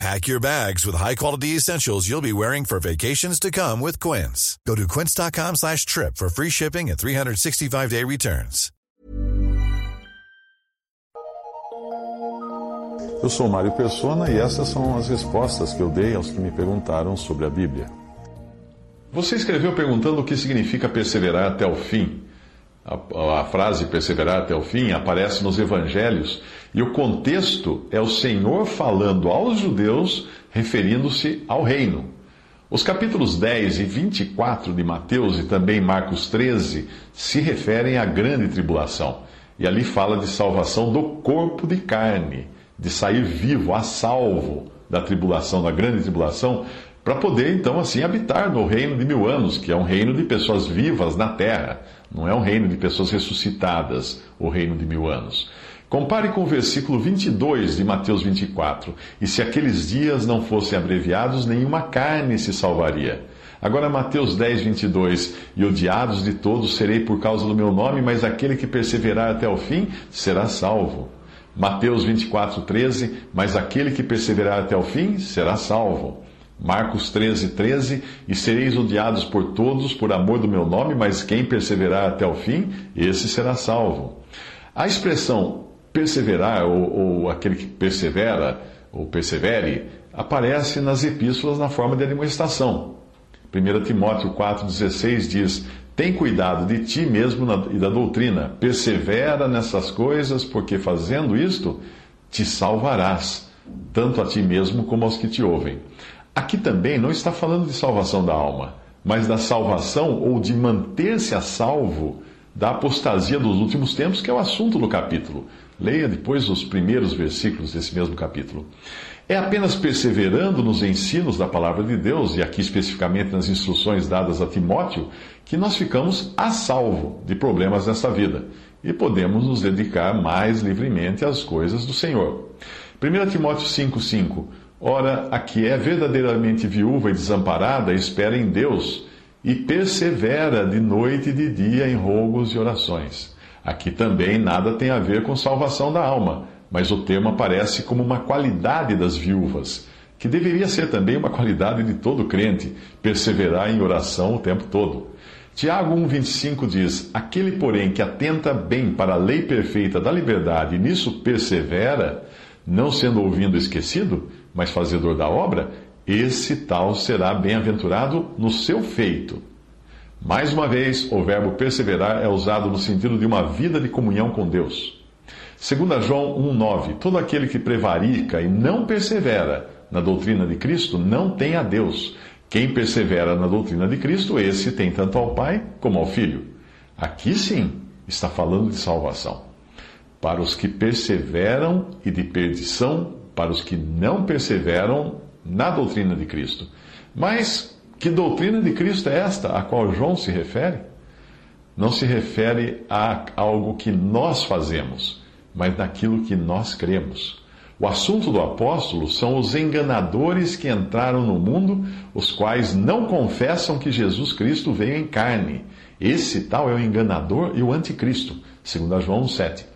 Pack your bags with high-quality essentials you'll be wearing for vacations to come with Quince. Go to quince.com slash trip for free shipping and 365-day returns. Eu sou Mário Persona e essas são as respostas que eu dei aos que me perguntaram sobre a Bíblia. Você escreveu perguntando o que significa perseverar até o fim. A, a, frase perseverar até o fim aparece nos evangelhos e o contexto é o Senhor falando aos judeus, referindo-se ao reino. Os capítulos 10 e 24 de Mateus e também Marcos 13 se referem à grande tribulação. E ali fala de salvação do corpo de carne, de sair vivo, a salvo da tribulação, da grande tribulação, para poder então assim habitar no reino de mil anos, que é um reino de pessoas vivas na terra, não é um reino de pessoas ressuscitadas, o reino de mil anos. Compare com o versículo 22 de Mateus 24. E se aqueles dias não fossem abreviados, nenhuma carne se salvaria. Agora, Mateus 10, 22. E odiados de todos serei por causa do meu nome, mas aquele que perseverar até o fim será salvo. Mateus 24, 13. Mas aquele que perseverar até o fim será salvo. Marcos 13, 13. E sereis odiados por todos por amor do meu nome, mas quem perseverar até o fim, esse será salvo. A expressão perseverar, ou, ou aquele que persevera, ou persevere, aparece nas epístolas na forma de admoestação. 1 Timóteo 4,16 diz: Tem cuidado de ti mesmo e da doutrina, persevera nessas coisas, porque fazendo isto te salvarás, tanto a ti mesmo como aos que te ouvem. Aqui também não está falando de salvação da alma, mas da salvação ou de manter-se a salvo da apostasia dos últimos tempos, que é o assunto do capítulo. Leia depois os primeiros versículos desse mesmo capítulo. É apenas perseverando nos ensinos da palavra de Deus, e aqui especificamente nas instruções dadas a Timóteo, que nós ficamos a salvo de problemas nesta vida e podemos nos dedicar mais livremente às coisas do Senhor. 1 Timóteo 5,5 Ora, a que é verdadeiramente viúva e desamparada, espera em Deus e persevera de noite e de dia em rogos e orações Aqui também nada tem a ver com salvação da alma, mas o termo aparece como uma qualidade das viúvas, que deveria ser também uma qualidade de todo crente, perseverar em oração o tempo todo. Tiago 1,25 diz: Aquele, porém, que atenta bem para a lei perfeita da liberdade e nisso persevera, não sendo ouvindo esquecido, mas fazedor da obra, esse tal será bem-aventurado no seu feito. Mais uma vez, o verbo perseverar é usado no sentido de uma vida de comunhão com Deus. Segundo João 1:9, todo aquele que prevarica e não persevera na doutrina de Cristo não tem a Deus. Quem persevera na doutrina de Cristo, esse tem tanto ao Pai como ao Filho. Aqui sim está falando de salvação. Para os que perseveram e de perdição, para os que não perseveram na doutrina de Cristo. Mas que doutrina de Cristo é esta a qual João se refere? Não se refere a algo que nós fazemos, mas naquilo que nós cremos. O assunto do apóstolo são os enganadores que entraram no mundo, os quais não confessam que Jesus Cristo veio em carne. Esse tal é o enganador e o anticristo, segundo João 7.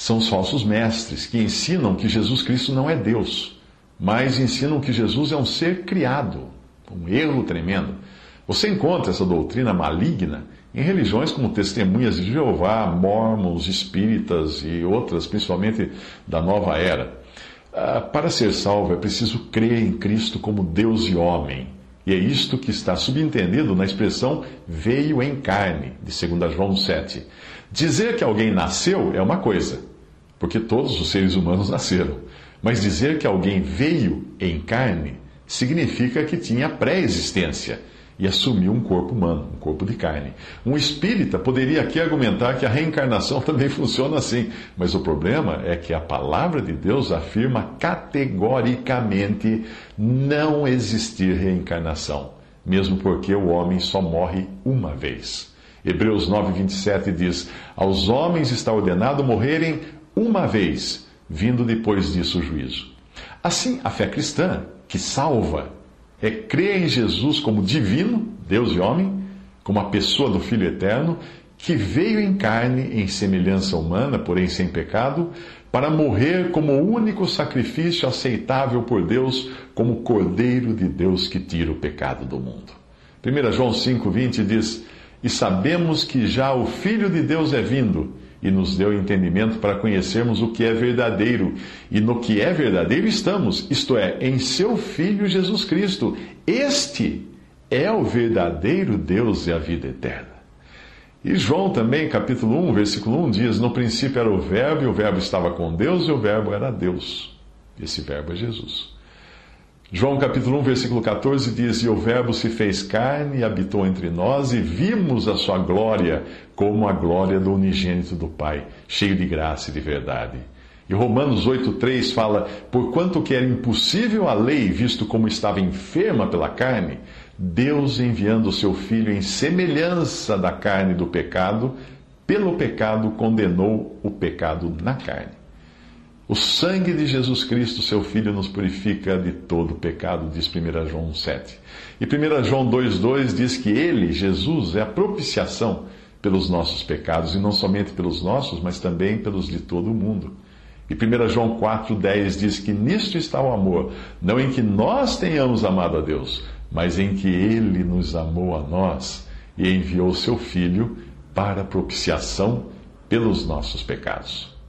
São os falsos mestres que ensinam que Jesus Cristo não é Deus, mas ensinam que Jesus é um ser criado, um erro tremendo. Você encontra essa doutrina maligna em religiões como Testemunhas de Jeová, Mormons, Espíritas e outras, principalmente da nova era. Ah, para ser salvo é preciso crer em Cristo como Deus e homem. E é isto que está subentendido na expressão veio em carne, de 2 João 7. Dizer que alguém nasceu é uma coisa, porque todos os seres humanos nasceram. Mas dizer que alguém veio em carne significa que tinha pré-existência e assumiu um corpo humano, um corpo de carne. Um espírita poderia aqui argumentar que a reencarnação também funciona assim, mas o problema é que a palavra de Deus afirma categoricamente não existir reencarnação, mesmo porque o homem só morre uma vez. Hebreus 9, 27 diz: Aos homens está ordenado morrerem uma vez, vindo depois disso o juízo. Assim, a fé cristã, que salva, é crer em Jesus como divino, Deus e homem, como a pessoa do Filho eterno, que veio em carne em semelhança humana, porém sem pecado, para morrer como único sacrifício aceitável por Deus, como Cordeiro de Deus que tira o pecado do mundo. 1 João 5,20 diz: E sabemos que já o Filho de Deus é vindo e nos deu entendimento para conhecermos o que é verdadeiro. E no que é verdadeiro estamos, isto é, em seu Filho Jesus Cristo. Este é o verdadeiro Deus e a vida eterna. E João também, capítulo 1, versículo 1 diz: No princípio era o Verbo, e o Verbo estava com Deus, e o Verbo era Deus. Esse Verbo é Jesus. João capítulo 1, versículo 14 diz: E o Verbo se fez carne e habitou entre nós, e vimos a sua glória como a glória do unigênito do Pai, cheio de graça e de verdade. E Romanos 8,3 fala: Porquanto que era impossível a lei, visto como estava enferma pela carne, Deus enviando o seu Filho em semelhança da carne do pecado, pelo pecado condenou o pecado na carne o sangue de Jesus Cristo, seu Filho, nos purifica de todo pecado, diz 1 João 7. E 1 João 2,2 diz que ele, Jesus, é a propiciação pelos nossos pecados, e não somente pelos nossos, mas também pelos de todo o mundo. E 1 João 4,10 diz que nisto está o amor, não em que nós tenhamos amado a Deus, mas em que Ele nos amou a nós e enviou seu Filho para propiciação pelos nossos pecados.